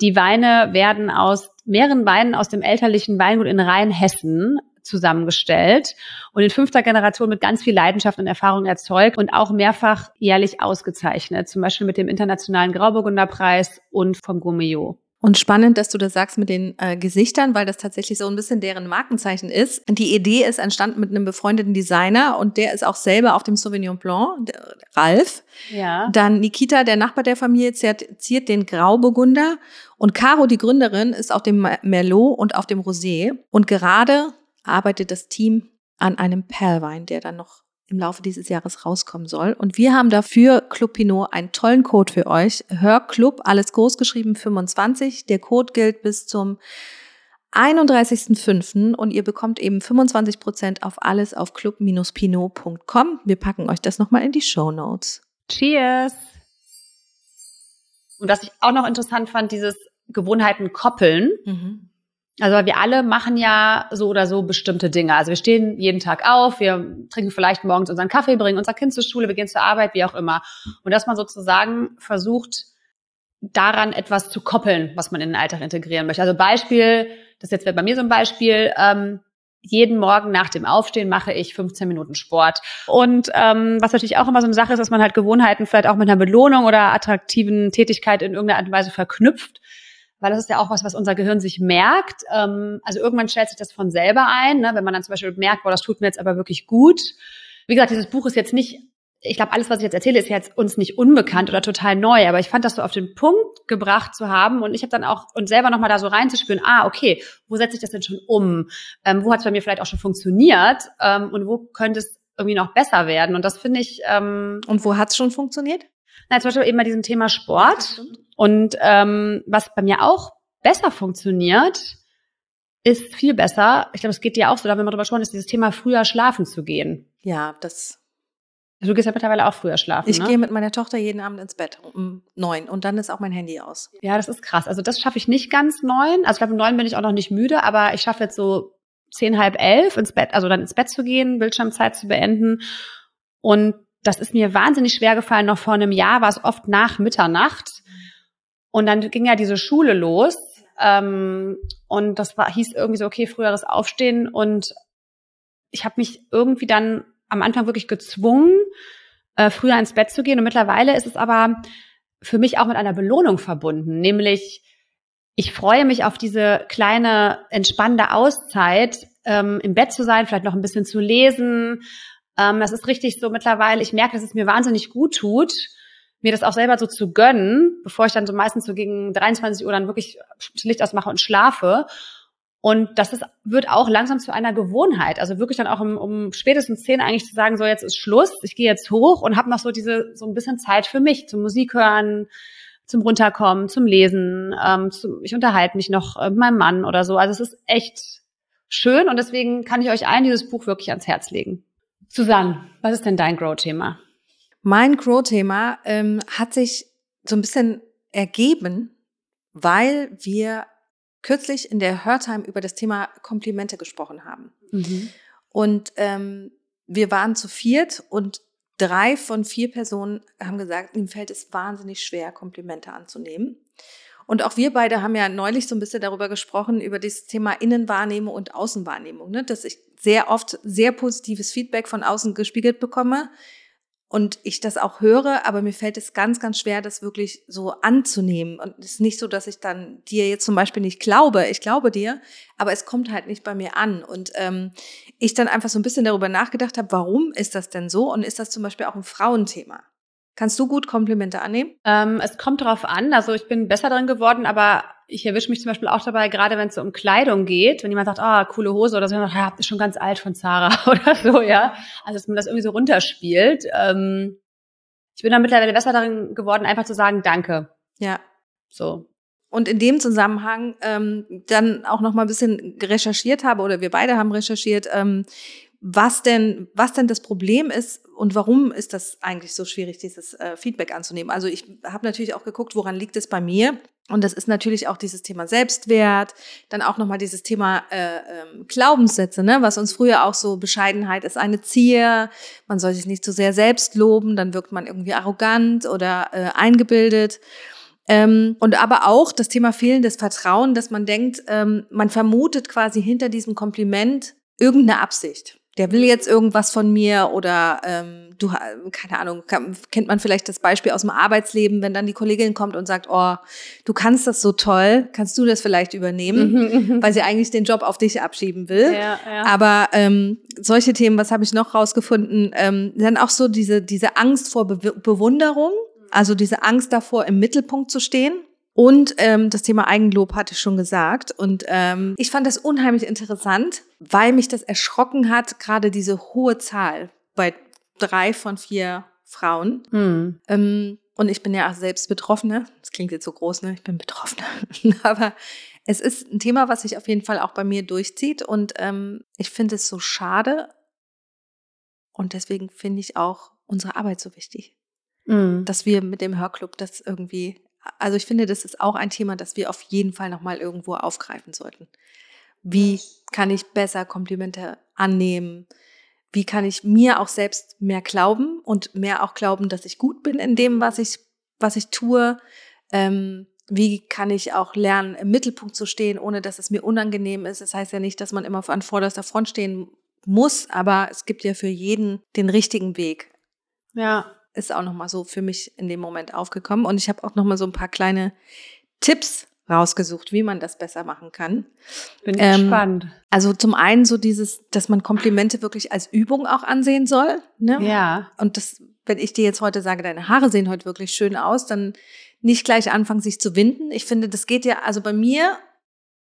die Weine werden aus mehreren Weinen aus dem elterlichen Weingut in Rheinhessen zusammengestellt und in fünfter Generation mit ganz viel Leidenschaft und Erfahrung erzeugt und auch mehrfach jährlich ausgezeichnet, zum Beispiel mit dem Internationalen Grauburgunderpreis und vom Gourmillot. Und spannend, dass du das sagst mit den äh, Gesichtern, weil das tatsächlich so ein bisschen deren Markenzeichen ist. Die Idee ist entstanden mit einem befreundeten Designer und der ist auch selber auf dem Sauvignon Blanc, Ralf. Ja. Dann Nikita, der Nachbar der Familie, ziert, ziert den Grauburgunder und Caro, die Gründerin, ist auf dem Merlot und auf dem Rosé. Und gerade arbeitet das Team an einem Perlwein, der dann noch im Laufe dieses Jahres rauskommen soll. Und wir haben dafür Club Pinot einen tollen Code für euch. Hörclub, alles groß geschrieben, 25. Der Code gilt bis zum 31.05. und ihr bekommt eben 25 Prozent auf alles auf club-pinot.com. Wir packen euch das nochmal in die Show Notes. Cheers! Und was ich auch noch interessant fand, dieses Gewohnheiten koppeln. Also wir alle machen ja so oder so bestimmte Dinge. Also wir stehen jeden Tag auf, wir trinken vielleicht morgens unseren Kaffee, bringen unser Kind zur Schule, wir gehen zur Arbeit, wie auch immer. Und dass man sozusagen versucht, daran etwas zu koppeln, was man in den Alltag integrieren möchte. Also Beispiel, das jetzt wäre bei mir so ein Beispiel, ähm, jeden Morgen nach dem Aufstehen mache ich 15 Minuten Sport. Und ähm, was natürlich auch immer so eine Sache ist, dass man halt Gewohnheiten vielleicht auch mit einer Belohnung oder attraktiven Tätigkeit in irgendeiner Art und Weise verknüpft. Weil das ist ja auch was, was unser Gehirn sich merkt. Ähm, also irgendwann stellt sich das von selber ein, ne? wenn man dann zum Beispiel merkt, boah, das tut mir jetzt aber wirklich gut. Wie gesagt, dieses Buch ist jetzt nicht ich glaube, alles, was ich jetzt erzähle, ist jetzt uns nicht unbekannt oder total neu, aber ich fand das so auf den Punkt gebracht zu haben und ich habe dann auch und selber nochmal da so reinzuspüren, ah, okay, wo setze ich das denn schon um? Ähm, wo hat es bei mir vielleicht auch schon funktioniert ähm, und wo könnte es irgendwie noch besser werden? Und das finde ich. Ähm, und wo hat es schon funktioniert? Na, zum Beispiel eben bei diesem Thema Sport. Und ähm, was bei mir auch besser funktioniert, ist viel besser. Ich glaube, es geht dir auch so, da wenn man drüber schauen, ist dieses Thema früher schlafen zu gehen. Ja, das also du gehst ja mittlerweile auch früher schlafen. Ich ne? gehe mit meiner Tochter jeden Abend ins Bett um neun und dann ist auch mein Handy aus. Ja, das ist krass. Also das schaffe ich nicht ganz neun. Also ich glaube, um neun bin ich auch noch nicht müde, aber ich schaffe jetzt so zehn, halb elf ins Bett, also dann ins Bett zu gehen, Bildschirmzeit zu beenden. Und das ist mir wahnsinnig schwer gefallen. Noch vor einem Jahr war es oft nach Mitternacht. Und dann ging ja diese Schule los. Ähm, und das war, hieß irgendwie so, okay, früheres Aufstehen. Und ich habe mich irgendwie dann am Anfang wirklich gezwungen, äh, früher ins Bett zu gehen. Und mittlerweile ist es aber für mich auch mit einer Belohnung verbunden, nämlich ich freue mich auf diese kleine entspannende Auszeit, ähm, im Bett zu sein, vielleicht noch ein bisschen zu lesen. Ähm, das ist richtig so mittlerweile. Ich merke, dass es mir wahnsinnig gut tut, mir das auch selber so zu gönnen, bevor ich dann so meistens so gegen 23 Uhr dann wirklich Licht ausmache und schlafe. Und das ist, wird auch langsam zu einer Gewohnheit. Also wirklich dann auch um, um spätestens zehn eigentlich zu sagen, so jetzt ist Schluss, ich gehe jetzt hoch und habe noch so diese so ein bisschen Zeit für mich, zum Musik hören, zum Runterkommen, zum Lesen. Ähm, zum, ich unterhalte mich noch äh, mit meinem Mann oder so. Also es ist echt schön und deswegen kann ich euch allen dieses Buch wirklich ans Herz legen. Susanne, was ist denn dein Grow-Thema? Mein Grow-Thema ähm, hat sich so ein bisschen ergeben, weil wir kürzlich in der Hörtime über das Thema Komplimente gesprochen haben. Mhm. Und ähm, wir waren zu viert und drei von vier Personen haben gesagt, ihm fällt es wahnsinnig schwer, Komplimente anzunehmen. Und auch wir beide haben ja neulich so ein bisschen darüber gesprochen, über das Thema Innenwahrnehmung und Außenwahrnehmung, ne? dass ich sehr oft sehr positives Feedback von außen gespiegelt bekomme, und ich das auch höre, aber mir fällt es ganz, ganz schwer, das wirklich so anzunehmen. Und es ist nicht so, dass ich dann dir jetzt zum Beispiel nicht glaube. Ich glaube dir, aber es kommt halt nicht bei mir an. Und ähm, ich dann einfach so ein bisschen darüber nachgedacht habe, warum ist das denn so? Und ist das zum Beispiel auch ein Frauenthema? Kannst du gut Komplimente annehmen? Ähm, es kommt darauf an. Also ich bin besser drin geworden, aber ich erwische mich zum Beispiel auch dabei, gerade wenn es so um Kleidung geht, wenn jemand sagt, ah, oh, coole Hose oder so, dann sagt, ja, ist schon ganz alt von Zara (laughs) oder so, ja. Also dass man das irgendwie so runterspielt. Ähm, ich bin dann mittlerweile besser darin geworden, einfach zu sagen, danke. Ja. So. Und in dem Zusammenhang ähm, dann auch noch mal ein bisschen recherchiert habe oder wir beide haben recherchiert, ähm, was denn, was denn das Problem ist und warum ist das eigentlich so schwierig, dieses äh, Feedback anzunehmen. Also ich habe natürlich auch geguckt, woran liegt es bei mir. Und das ist natürlich auch dieses Thema Selbstwert, dann auch nochmal dieses Thema äh, ähm, Glaubenssätze, ne? was uns früher auch so Bescheidenheit ist eine Zier, man soll sich nicht zu so sehr selbst loben, dann wirkt man irgendwie arrogant oder äh, eingebildet. Ähm, und aber auch das Thema fehlendes Vertrauen, dass man denkt, ähm, man vermutet quasi hinter diesem Kompliment irgendeine Absicht der will jetzt irgendwas von mir oder ähm, du, keine Ahnung, kennt man vielleicht das Beispiel aus dem Arbeitsleben, wenn dann die Kollegin kommt und sagt, oh, du kannst das so toll, kannst du das vielleicht übernehmen, mhm. weil sie eigentlich den Job auf dich abschieben will. Ja, ja. Aber ähm, solche Themen, was habe ich noch rausgefunden, ähm, dann auch so diese, diese Angst vor Be Bewunderung, also diese Angst davor, im Mittelpunkt zu stehen. Und ähm, das Thema Eigenlob hatte ich schon gesagt. Und ähm, ich fand das unheimlich interessant, weil mich das erschrocken hat, gerade diese hohe Zahl bei drei von vier Frauen. Hm. Ähm, und ich bin ja auch selbst Betroffene. Das klingt jetzt so groß, ne? Ich bin Betroffene. (laughs) Aber es ist ein Thema, was sich auf jeden Fall auch bei mir durchzieht. Und ähm, ich finde es so schade. Und deswegen finde ich auch unsere Arbeit so wichtig. Mhm. Dass wir mit dem Hörclub das irgendwie Also ich finde, das ist auch ein Thema, das wir auf jeden Fall nochmal irgendwo aufgreifen sollten. Wie kann ich besser Komplimente annehmen? Wie kann ich mir auch selbst mehr glauben und mehr auch glauben, dass ich gut bin in dem, was ich, was ich tue? Ähm, wie kann ich auch lernen, im Mittelpunkt zu stehen, ohne dass es mir unangenehm ist? Das heißt ja nicht, dass man immer an vorderster Front stehen muss, aber es gibt ja für jeden den richtigen Weg. Ja. Ist auch nochmal so für mich in dem Moment aufgekommen. Und ich habe auch nochmal so ein paar kleine Tipps rausgesucht, wie man das besser machen kann. Bin ähm, gespannt. Also zum einen so dieses, dass man Komplimente wirklich als Übung auch ansehen soll. Ne? Ja. Und das, wenn ich dir jetzt heute sage, deine Haare sehen heute wirklich schön aus, dann nicht gleich anfangen, sich zu winden. Ich finde, das geht ja, also bei mir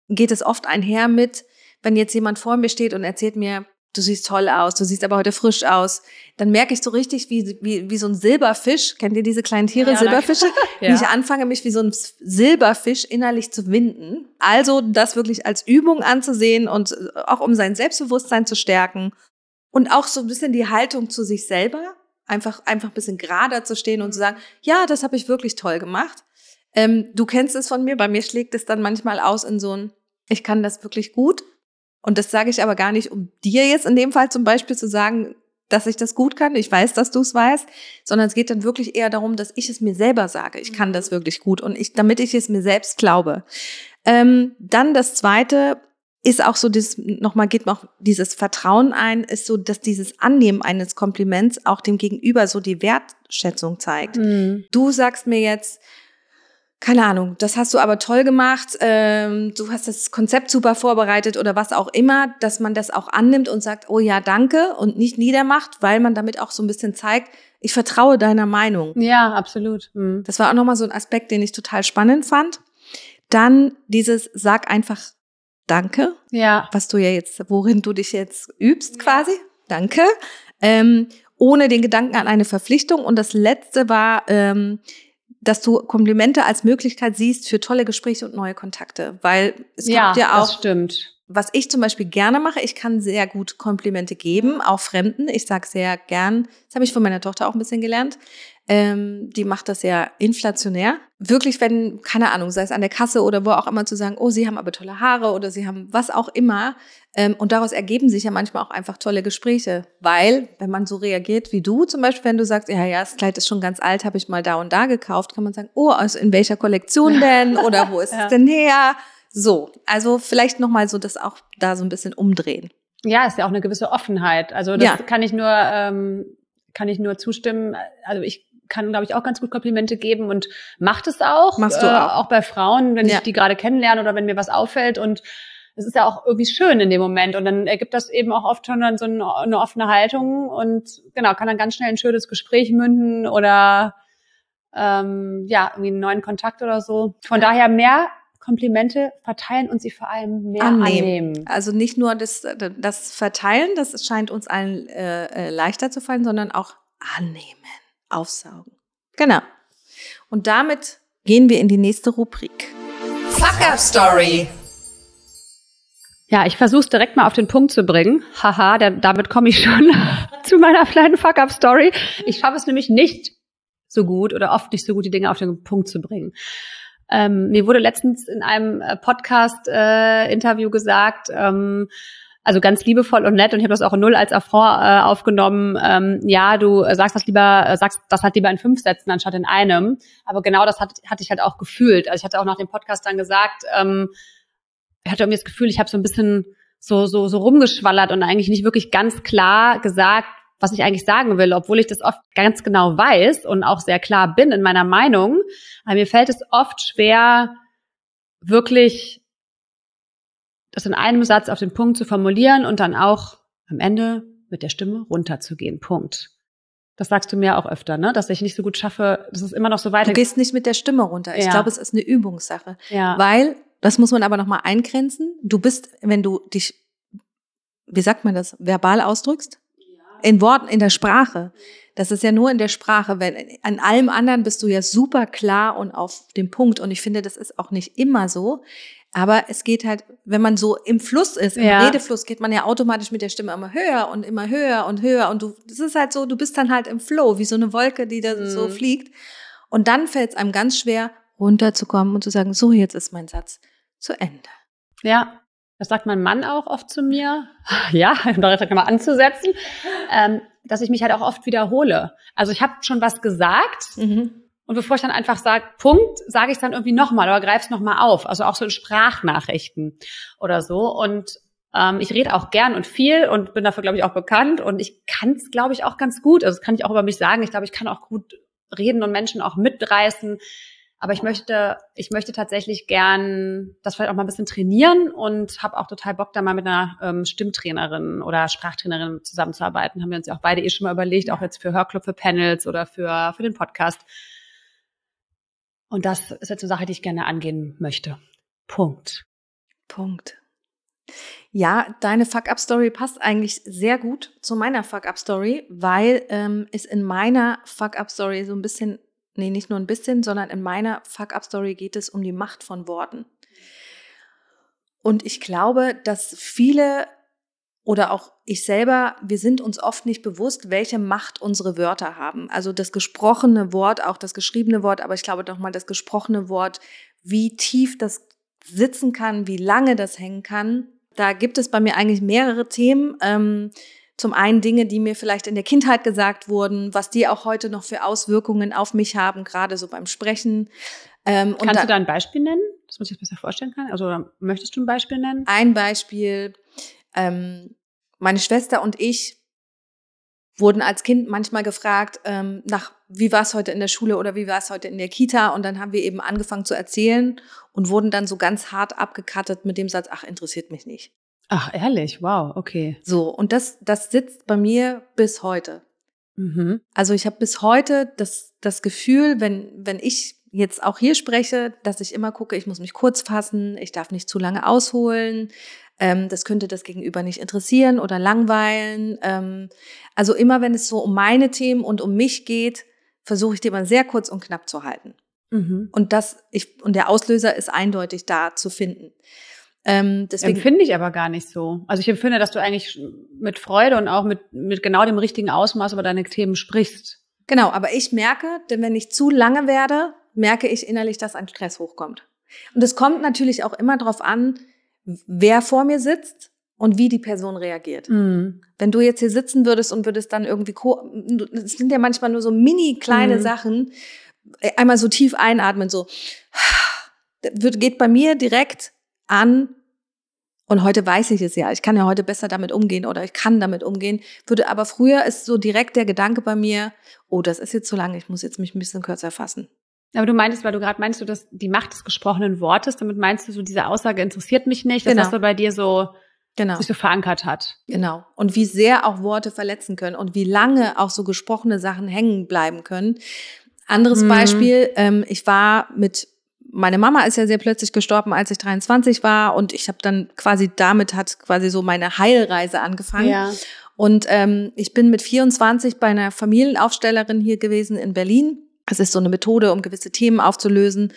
geht es oft einher mit, wenn jetzt jemand vor mir steht und erzählt mir, du siehst toll aus, du siehst aber heute frisch aus. Dann merke ich so richtig, wie, wie, wie so ein Silberfisch, kennt ihr diese kleinen Tiere, ja, Silberfische? (laughs) ja. Wie ich anfange, mich wie so ein Silberfisch innerlich zu winden. Also das wirklich als Übung anzusehen und äh, auch um sein Selbstbewusstsein zu stärken und auch so ein bisschen die Haltung zu sich selber, einfach, einfach ein bisschen gerader zu stehen und zu sagen, ja, das habe ich wirklich toll gemacht. Ähm, du kennst es von mir, bei mir schlägt es dann manchmal aus in so ein, ich kann das wirklich gut und das sage ich aber gar nicht, um dir jetzt in dem Fall zum Beispiel zu sagen, dass ich das gut kann. Ich weiß, dass du es weißt, sondern es geht dann wirklich eher darum, dass ich es mir selber sage. Ich kann das wirklich gut und ich, damit ich es mir selbst glaube. Ähm, dann das zweite ist auch so, dieses, nochmal geht noch dieses Vertrauen ein, ist so, dass dieses Annehmen eines Kompliments auch dem Gegenüber so die Wertschätzung zeigt. Mhm. Du sagst mir jetzt, keine Ahnung, das hast du aber toll gemacht, ähm, du hast das Konzept super vorbereitet oder was auch immer, dass man das auch annimmt und sagt, oh ja, danke und nicht niedermacht, weil man damit auch so ein bisschen zeigt, ich vertraue deiner Meinung. Ja, absolut. Mhm. Das war auch nochmal so ein Aspekt, den ich total spannend fand. Dann dieses, sag einfach Danke. Ja. Was du ja jetzt, worin du dich jetzt übst quasi. Danke. Ähm, ohne den Gedanken an eine Verpflichtung. Und das letzte war, ähm, dass du Komplimente als Möglichkeit siehst für tolle Gespräche und neue Kontakte. Weil es ja, gibt ja auch. Das stimmt. Was ich zum Beispiel gerne mache, ich kann sehr gut Komplimente geben, auch Fremden. Ich sage sehr gern, das habe ich von meiner Tochter auch ein bisschen gelernt. Ähm, die macht das ja inflationär. Wirklich, wenn, keine Ahnung, sei es an der Kasse oder wo auch immer zu sagen, oh, sie haben aber tolle Haare oder sie haben was auch immer. Ähm, und daraus ergeben sich ja manchmal auch einfach tolle Gespräche. Weil, wenn man so reagiert wie du, zum Beispiel, wenn du sagst, ja, ja, das Kleid ist schon ganz alt, habe ich mal da und da gekauft, kann man sagen, oh, also in welcher Kollektion (laughs) denn? Oder wo ist ja. es denn her? So, also vielleicht nochmal so das auch da so ein bisschen umdrehen. Ja, ist ja auch eine gewisse Offenheit. Also das ja. kann ich nur, ähm, kann ich nur zustimmen. Also ich kann, glaube ich, auch ganz gut Komplimente geben und macht es auch. Machst du auch. Äh, auch bei Frauen, wenn ja. ich die gerade kennenlerne oder wenn mir was auffällt und es ist ja auch irgendwie schön in dem Moment und dann ergibt das eben auch oft schon dann so eine, eine offene Haltung und genau, kann dann ganz schnell ein schönes Gespräch münden oder ähm, ja, irgendwie einen neuen Kontakt oder so. Von daher mehr Komplimente verteilen und sie vor allem mehr annehmen. annehmen. Also nicht nur das, das Verteilen, das scheint uns allen äh, äh leichter zu fallen, sondern auch annehmen aufsaugen. Genau. Und damit gehen wir in die nächste Rubrik. Fuck Up Story. Ja, ich versuche es direkt mal auf den Punkt zu bringen. Haha, der, damit komme ich schon (laughs) zu meiner kleinen Fuck Up Story. Ich schaffe es nämlich nicht so gut oder oft nicht so gut, die Dinge auf den Punkt zu bringen. Ähm, mir wurde letztens in einem äh, Podcast-Interview äh, gesagt, ähm, also ganz liebevoll und nett und ich habe das auch null als Affront äh, aufgenommen. Ähm, ja, du sagst das lieber, äh, sagst das halt lieber in fünf Sätzen anstatt in einem. Aber genau das hat, hatte ich halt auch gefühlt. Also ich hatte auch nach dem Podcast dann gesagt, ähm, ich hatte irgendwie das Gefühl, ich habe so ein bisschen so so so rumgeschwallert und eigentlich nicht wirklich ganz klar gesagt, was ich eigentlich sagen will, obwohl ich das oft ganz genau weiß und auch sehr klar bin in meiner Meinung. Aber mir fällt es oft schwer, wirklich das in einem Satz auf den Punkt zu formulieren und dann auch am Ende mit der Stimme runterzugehen. Punkt. Das sagst du mir auch öfter, ne? Dass ich nicht so gut schaffe, dass es immer noch so weiter. Du gehst nicht mit der Stimme runter. Ich ja. glaube, es ist eine Übungssache. Ja. Weil, das muss man aber nochmal eingrenzen. Du bist, wenn du dich, wie sagt man das, verbal ausdrückst? In Worten, in der Sprache. Das ist ja nur in der Sprache. Wenn, an allem anderen bist du ja super klar und auf dem Punkt. Und ich finde, das ist auch nicht immer so. Aber es geht halt, wenn man so im Fluss ist, im ja. Redefluss, geht man ja automatisch mit der Stimme immer höher und immer höher und höher. Und du, das ist halt so, du bist dann halt im Flow, wie so eine Wolke, die da mhm. so fliegt. Und dann fällt es einem ganz schwer, runterzukommen und zu sagen, so, jetzt ist mein Satz zu Ende. Ja, das sagt mein Mann auch oft zu mir. (laughs) Ja, um direkt mal anzusetzen, ähm, dass ich mich halt auch oft wiederhole. Also ich habe schon was gesagt Mhm. und bevor ich dann einfach sage, Punkt, sage ich es dann irgendwie nochmal oder greife es nochmal auf. Also auch so in Sprachnachrichten oder so. Und ähm, ich rede auch gern und viel und bin dafür, glaube ich, auch bekannt. Und ich kann es, glaube ich, auch ganz gut. Also das kann ich auch über mich sagen. Ich glaube, ich kann auch gut reden und Menschen auch mitreißen. Aber ich möchte, ich möchte tatsächlich gern das vielleicht auch mal ein bisschen trainieren und habe auch total Bock, da mal mit einer ähm, Stimmtrainerin oder Sprachtrainerin zusammenzuarbeiten. Haben wir uns ja auch beide eh schon mal überlegt, auch jetzt für Hörclub, für Panels oder für, für den Podcast. Und das ist jetzt eine Sache, die ich gerne angehen möchte. Punkt. Punkt. Ja, deine Fuck-Up-Story passt eigentlich sehr gut zu meiner Fuck-Up-Story, weil ähm, es in meiner Fuck-Up-Story so ein bisschen, nee, nicht nur ein bisschen, sondern in meiner Fuck-Up-Story geht es um die Macht von Worten. Und ich glaube, dass viele oder auch ich selber, wir sind uns oft nicht bewusst, welche Macht unsere Wörter haben. Also das gesprochene Wort, auch das geschriebene Wort, aber ich glaube doch mal das gesprochene Wort, wie tief das sitzen kann, wie lange das hängen kann. Da gibt es bei mir eigentlich mehrere Themen. Ähm, zum einen Dinge, die mir vielleicht in der Kindheit gesagt wurden, was die auch heute noch für Auswirkungen auf mich haben, gerade so beim Sprechen. Ähm, und Kannst da- du da ein Beispiel nennen, dass man sich das besser vorstellen kann? Also möchtest du ein Beispiel nennen? Ein Beispiel, ähm, meine Schwester und ich wurden als Kind manchmal gefragt, ähm, nach wie war es heute in der Schule oder wie war es heute in der Kita und dann haben wir eben angefangen zu erzählen und wurden dann so ganz hart abgekattet mit dem Satz, ach, interessiert mich nicht. Ach, ehrlich, wow, okay. So, und das, das sitzt bei mir bis heute. Mhm. Also ich habe bis heute das, das Gefühl, wenn, wenn ich jetzt auch hier spreche, dass ich immer gucke, ich muss mich kurz fassen, ich darf nicht zu lange ausholen, ähm, das könnte das Gegenüber nicht interessieren oder langweilen. Ähm, also immer wenn es so um meine Themen und um mich geht, versuche ich die immer sehr kurz und knapp zu halten. Mhm. Und das, ich, und der Auslöser ist eindeutig da zu finden. Ähm, deswegen, Empfinde ich aber gar nicht so. Also ich empfinde, dass du eigentlich mit Freude und auch mit, mit genau dem richtigen Ausmaß über deine Themen sprichst. Genau, aber ich merke, denn wenn ich zu lange werde, merke ich innerlich, dass ein Stress hochkommt. Und es kommt natürlich auch immer darauf an, wer vor mir sitzt und wie die Person reagiert. Mhm. Wenn du jetzt hier sitzen würdest und würdest dann irgendwie, es sind ja manchmal nur so mini kleine Mhm. Sachen, äh, einmal so tief einatmen, so, das wird, geht bei mir direkt an, und heute weiß ich es ja, ich kann ja heute besser damit umgehen oder ich kann damit umgehen, würde aber früher ist so direkt der Gedanke bei mir, oh, das ist jetzt zu lang, ich muss jetzt mich ein bisschen kürzer fassen. Aber du meintest, weil du gerade meinst, du dass die Macht des gesprochenen Wortes, damit meinst du so, diese Aussage interessiert mich nicht, dass Genau. das so bei dir so Genau. sich so verankert hat. Genau. Und wie sehr auch Worte verletzen können und wie lange auch so gesprochene Sachen hängen bleiben können. Anderes Mhm. Beispiel, ähm, ich war mit, meine Mama ist ja sehr plötzlich gestorben, als ich 23 war und ich habe dann quasi, damit hat quasi so meine Heilreise angefangen. Ja. Und ähm, ich bin mit 24 bei einer Familienaufstellerin hier gewesen in Berlin. Das ist so eine Methode, um gewisse Themen aufzulösen.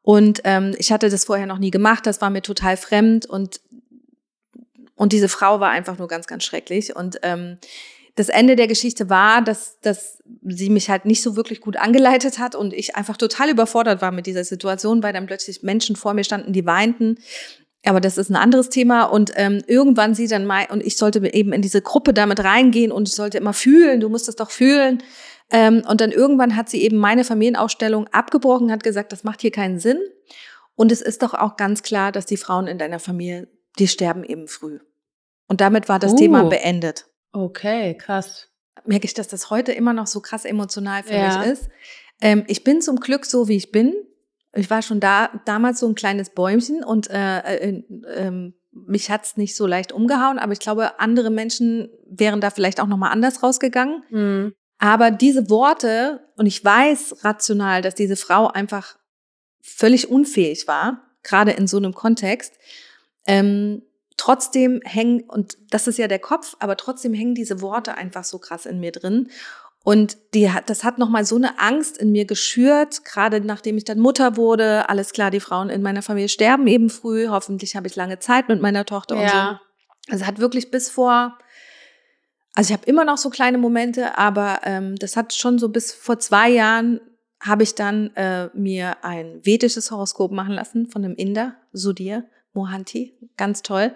Und ähm, ich hatte das vorher noch nie gemacht, das war mir total fremd und und diese Frau war einfach nur ganz, ganz schrecklich. Und ähm, das Ende der Geschichte war, dass, dass sie mich halt nicht so wirklich gut angeleitet hat und ich einfach total überfordert war mit dieser Situation, weil dann plötzlich Menschen vor mir standen, die weinten. Aber das ist ein anderes Thema. Und ähm, irgendwann sie dann mal, und ich sollte eben in diese Gruppe damit reingehen und ich sollte immer fühlen, du musst das doch fühlen. Ähm, und dann irgendwann hat sie eben meine Familienausstellung abgebrochen, hat gesagt, das macht hier keinen Sinn. Und es ist doch auch ganz klar, dass die Frauen in deiner Familie, die sterben eben früh. Und damit war das Uh. Thema beendet. Okay, krass. Merke ich, dass das heute immer noch so krass emotional für Ja. mich ist. Ähm, ich bin zum Glück so, wie ich bin. Ich war schon da damals so ein kleines Bäumchen und äh, äh, ähm, mich hat's nicht so leicht umgehauen, aber ich glaube, andere Menschen wären da vielleicht auch noch mal anders rausgegangen. Mhm. Aber diese Worte, und ich weiß rational, dass diese Frau einfach völlig unfähig war, gerade in so einem Kontext, ähm, trotzdem hängen, und das ist ja der Kopf, aber trotzdem hängen diese Worte einfach so krass in mir drin. Und die hat, das hat nochmal so eine Angst in mir geschürt, gerade nachdem ich dann Mutter wurde. Alles klar, die Frauen in meiner Familie sterben eben früh. Hoffentlich habe ich lange Zeit mit meiner Tochter und so. Ja. Also hat wirklich bis vor, also ich habe immer noch so kleine Momente, aber ähm, das hat schon so bis vor zwei Jahren habe ich dann äh, mir ein vedisches Horoskop machen lassen von einem Inder, Sudhir Mohanty, ganz toll.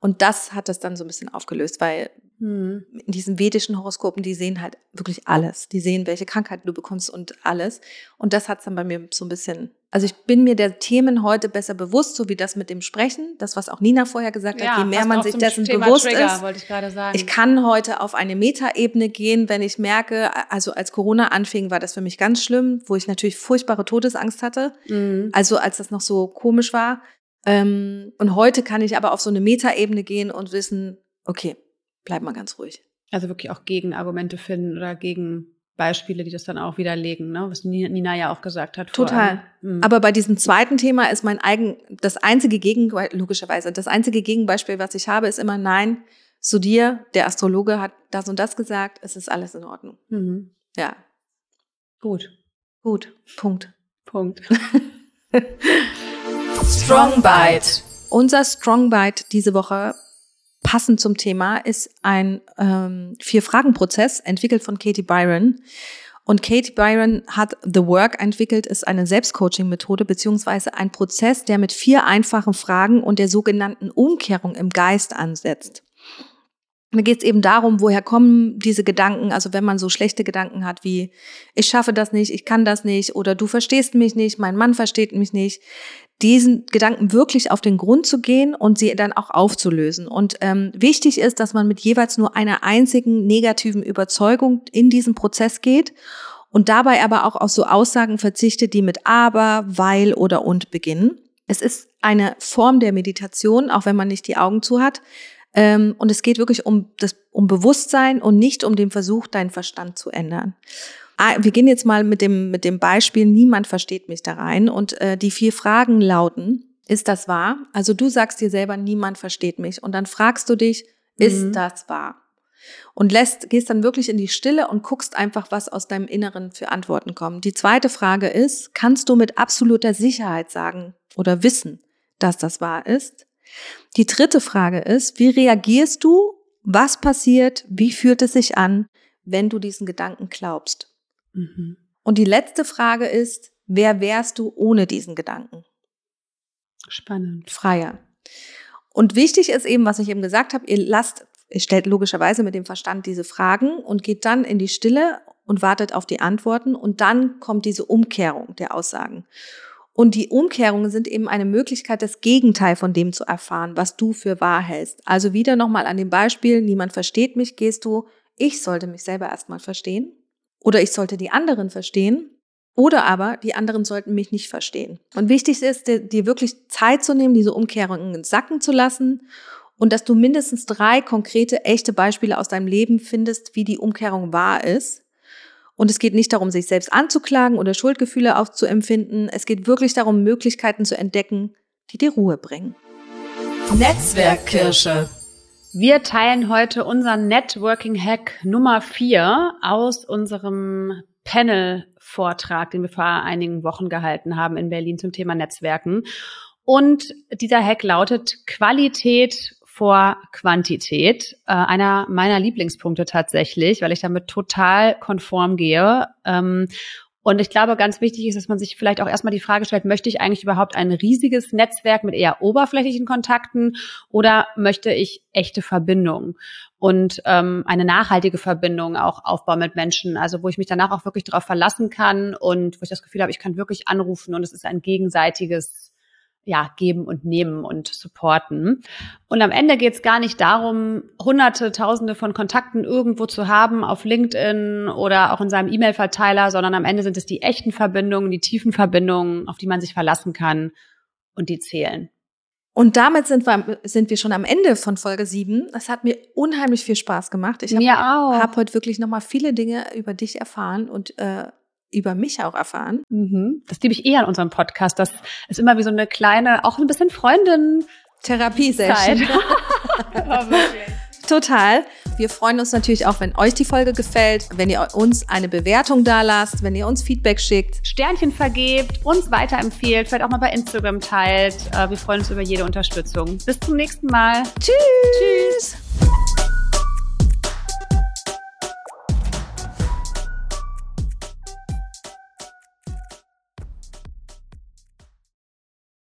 Und das hat das dann so ein bisschen aufgelöst, weil hm. in diesen vedischen Horoskopen, die sehen halt wirklich alles. Die sehen, welche Krankheiten du bekommst und alles. Und das hat es dann bei mir so ein bisschen, also ich bin mir der Themen heute besser bewusst, so wie das mit dem Sprechen, das, was auch Nina vorher gesagt ja, hat, je mehr man sich dessen Thema bewusst Trigger, ist. Wollte ich, gerade sagen. ich kann heute auf eine Metaebene gehen, wenn ich merke, also als Corona anfing, war das für mich ganz schlimm, wo ich natürlich furchtbare Todesangst hatte. Mhm. Also als das noch so komisch war. Ähm, und heute kann ich aber auf so eine Metaebene gehen und wissen, okay, bleib mal ganz ruhig. Also wirklich auch Gegenargumente finden oder gegen Beispiele, die das dann auch widerlegen, ne? was Nina ja auch gesagt hat. Total. Mhm. Aber bei diesem zweiten Thema ist mein eigen, das einzige Gegen, logischerweise, das einzige Gegenbeispiel, was ich habe, ist immer nein, zu dir, der Astrologe hat das und das gesagt, es ist alles in Ordnung. Mhm. Ja. Gut. Gut. Punkt. Punkt. (laughs) Strong Bite. Unser Strong Bite diese Woche passend zum Thema ist ein ähm, Vier-Fragen-Prozess, entwickelt von Katie Byron. Und Katie Byron hat The Work entwickelt, ist eine Selbstcoaching-Methode beziehungsweise ein Prozess, der mit vier einfachen Fragen und der sogenannten Umkehrung im Geist ansetzt. Da geht es eben darum, woher kommen diese Gedanken, also wenn man so schlechte Gedanken hat wie, ich schaffe das nicht, ich kann das nicht oder du verstehst mich nicht, mein Mann versteht mich nicht, diesen Gedanken wirklich auf den Grund zu gehen und sie dann auch aufzulösen. Und ähm, wichtig ist, dass man mit jeweils nur einer einzigen negativen Überzeugung in diesen Prozess geht und dabei aber auch auf so Aussagen verzichtet, die mit aber, weil oder und beginnen. Es ist eine Form der Meditation, auch wenn man nicht die Augen zu hat. Ähm, und es geht wirklich um das, um Bewusstsein und nicht um den Versuch, deinen Verstand zu ändern. Ah, wir gehen jetzt mal mit dem, mit dem Beispiel, niemand versteht mich da rein. Und äh, die vier Fragen lauten, ist das wahr? Also du sagst dir selber, niemand versteht mich. Und dann fragst du dich, ist mhm. das wahr? Und lässt, gehst dann wirklich in die Stille und guckst einfach, was aus deinem Inneren für Antworten kommen. Die zweite Frage ist, kannst du mit absoluter Sicherheit sagen oder wissen, dass das wahr ist? Die dritte Frage ist, wie reagierst du? Was passiert? Wie fühlt es sich an, wenn du diesen Gedanken glaubst? Mhm. Und die letzte Frage ist, wer wärst du ohne diesen Gedanken? Spannend. Freier. Und wichtig ist eben, was ich eben gesagt habe, ihr lasst, ihr stellt logischerweise mit dem Verstand diese Fragen und geht dann in die Stille und wartet auf die Antworten und dann kommt diese Umkehrung der Aussagen. Und die Umkehrungen sind eben eine Möglichkeit, das Gegenteil von dem zu erfahren, was du für wahr hältst. Also wieder nochmal an dem Beispiel, niemand versteht mich, gehst du, ich sollte mich selber erstmal verstehen. Oder ich sollte die anderen verstehen. Oder aber die anderen sollten mich nicht verstehen. Und wichtig ist, dir wirklich Zeit zu nehmen, diese Umkehrungen sacken zu lassen und dass du mindestens drei konkrete, echte Beispiele aus deinem Leben findest, wie die Umkehrung wahr ist. Und es geht nicht darum, sich selbst anzuklagen oder Schuldgefühle aufzuempfinden. Es geht wirklich darum, Möglichkeiten zu entdecken, die dir Ruhe bringen. Netzwerkkirsche. Wir teilen heute unseren Networking-Hack Nummer vier aus unserem Panel-Vortrag, den wir vor einigen Wochen gehalten haben in Berlin zum Thema Netzwerken. Und dieser Hack lautet Qualität vor Quantität. Äh, einer meiner Lieblingspunkte tatsächlich, weil ich damit total konform gehe. Ähm, und ich glaube, ganz wichtig ist, dass man sich vielleicht auch erstmal die Frage stellt, möchte ich eigentlich überhaupt ein riesiges Netzwerk mit eher oberflächlichen Kontakten oder möchte ich echte Verbindungen und ähm, eine nachhaltige Verbindung auch aufbauen mit Menschen, also wo ich mich danach auch wirklich darauf verlassen kann und wo ich das Gefühl habe, ich kann wirklich anrufen und es ist ein gegenseitiges ja, geben und nehmen und supporten. Und am Ende geht es gar nicht darum, hunderte, tausende von Kontakten irgendwo zu haben auf LinkedIn oder auch in seinem E-Mail-Verteiler, sondern am Ende sind es die echten Verbindungen, die tiefen Verbindungen, auf die man sich verlassen kann und die zählen. Und damit sind wir, sind wir schon am Ende von Folge 7. Es hat mir unheimlich viel Spaß gemacht. Ich habe hab heute wirklich nochmal viele Dinge über dich erfahren und äh, über mich auch erfahren. Mhm. Das liebe ich eher an unserem Podcast. Das ist immer wie so eine kleine, auch ein bisschen Freundin. Therapie-Session. (laughs) (laughs) Total. Wir freuen uns natürlich auch, wenn euch die Folge gefällt, wenn ihr uns eine Bewertung da lasst, wenn ihr uns Feedback schickt. Sternchen vergebt, uns weiterempfehlt, vielleicht auch mal bei Instagram teilt. Äh, wir freuen uns über jede Unterstützung. Bis zum nächsten Mal. Tschüss. Tschüss.